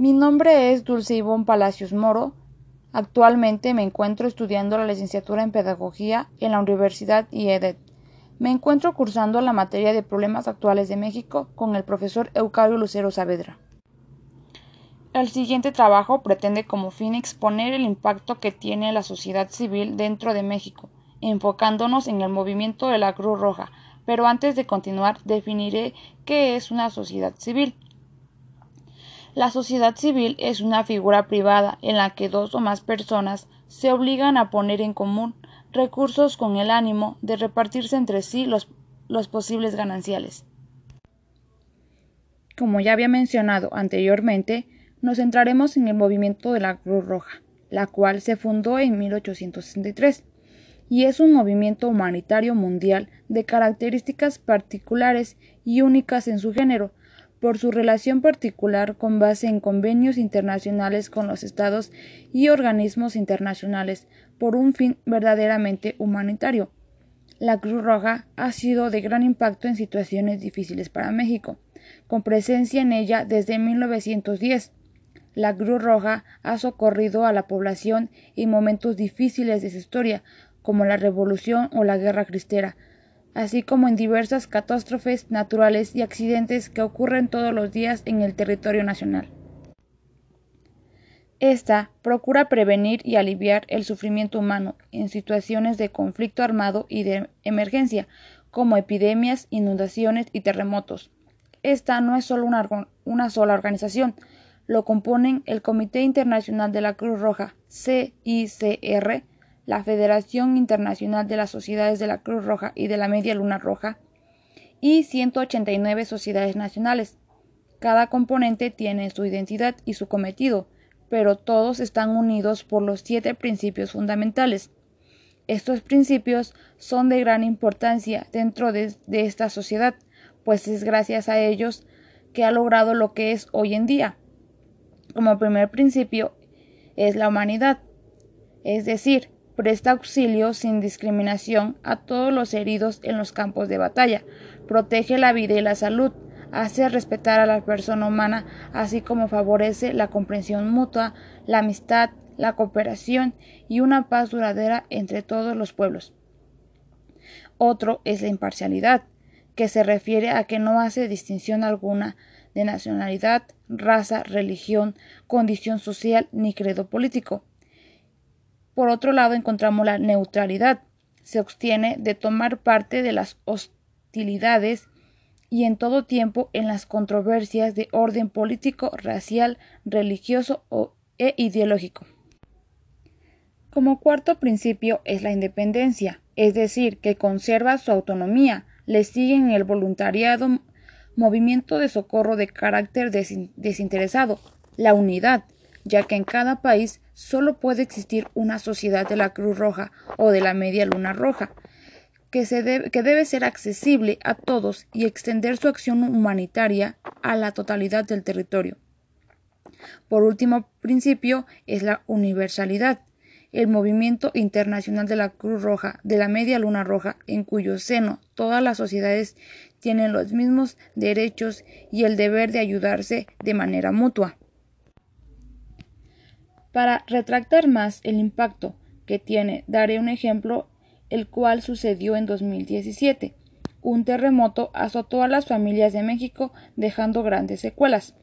Mi nombre es Dulce Ivonne Palacios Moro. Actualmente me encuentro estudiando la licenciatura en Pedagogía en la Universidad IEDET. Me encuentro cursando la materia de Problemas Actuales de México con el profesor Eucario Lucero Saavedra. El siguiente trabajo pretende como fin exponer el impacto que tiene la sociedad civil dentro de México, enfocándonos en el movimiento de la Cruz Roja, pero antes de continuar definiré qué es una sociedad civil. La sociedad civil es una figura privada en la que dos o más personas se obligan a poner en común recursos con el ánimo de repartirse entre sí los, posibles gananciales. Como ya había mencionado anteriormente, nos centraremos en el movimiento de la Cruz Roja, la cual se fundó en 1863 y es un movimiento humanitario mundial de características particulares y únicas en su género, por su relación particular con base en convenios internacionales con los estados y organismos internacionales por un fin verdaderamente humanitario. La Cruz Roja ha sido de gran impacto en situaciones difíciles para México, con presencia en ella desde 1910 la Cruz Roja ha socorrido a la población en momentos difíciles de su historia, como la Revolución o la Guerra Cristera, así como en diversas catástrofes naturales y accidentes que ocurren todos los días en el territorio nacional. Esta procura prevenir y aliviar el sufrimiento humano en situaciones de conflicto armado y de emergencia, como epidemias, inundaciones y terremotos. Esta no es solo una, una sola organización, lo componen el Comité Internacional de la Cruz Roja, CICR, la Federación Internacional de las Sociedades de la Cruz Roja y de la Media Luna Roja, y 189 sociedades nacionales. Cada componente tiene su identidad y su cometido, pero todos están unidos por los siete principios fundamentales. Estos principios son de gran importancia dentro de, de esta sociedad, pues es gracias a ellos que ha logrado lo que es hoy en día, como primer principio es la humanidad, es decir, presta auxilio sin discriminación a todos los heridos en los campos de batalla, protege la vida y la salud, hace respetar a la persona humana, así como favorece la comprensión mutua, la amistad, la cooperación y una paz duradera entre todos los pueblos. Otro es la imparcialidad, que se refiere a que no hace distinción alguna de nacionalidad, raza, religión, condición social ni credo político. Por otro lado, encontramos la neutralidad. Se obtiene de tomar parte de las hostilidades y en todo tiempo en las controversias de orden político, racial, religioso e ideológico. Como cuarto principio es la independencia, es decir, que conserva su autonomía, le siguen el voluntariado movimiento de socorro de carácter desinteresado, la unidad, ya que en cada país solo puede existir una sociedad de la Cruz Roja o de la Media Luna Roja, que, se que debe ser accesible a todos y extender su acción humanitaria a la totalidad del territorio. Por último principio es la universalidad, el movimiento internacional de la Cruz Roja, de la Media Luna Roja, en cuyo seno todas las sociedades tienen los mismos derechos y el deber de ayudarse de manera mutua. Para retractar más el impacto que tiene, daré un ejemplo, el cual sucedió en 2017. Un terremoto azotó a las familias de México dejando grandes secuelas.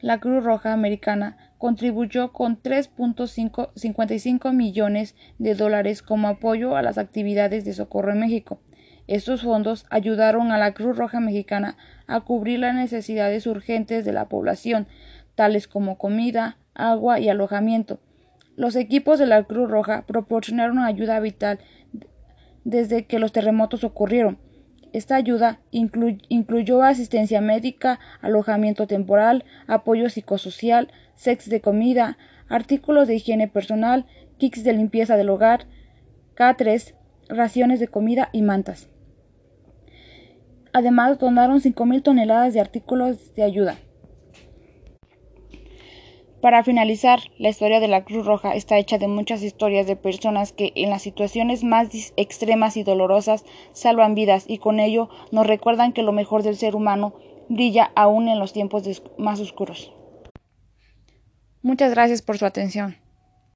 La Cruz Roja Americana contribuyó con 3.55 millones de dólares como apoyo a las actividades de socorro en México. Estos fondos ayudaron a la Cruz Roja Mexicana a cubrir las necesidades urgentes de la población, tales como comida, agua y alojamiento. Los equipos de la Cruz Roja proporcionaron ayuda vital desde que los terremotos ocurrieron. Esta ayuda incluyó asistencia médica, alojamiento temporal, apoyo psicosocial, sex de comida, artículos de higiene personal, kits de limpieza del hogar, catres, raciones de comida y mantas. Además, donaron 5.000 toneladas de artículos de ayuda. Para finalizar, la historia de la Cruz Roja está hecha de muchas historias de personas que en las situaciones más extremas y dolorosas salvan vidas y con ello nos recuerdan que lo mejor del ser humano brilla aún en los tiempos más oscuros. Muchas gracias por su atención.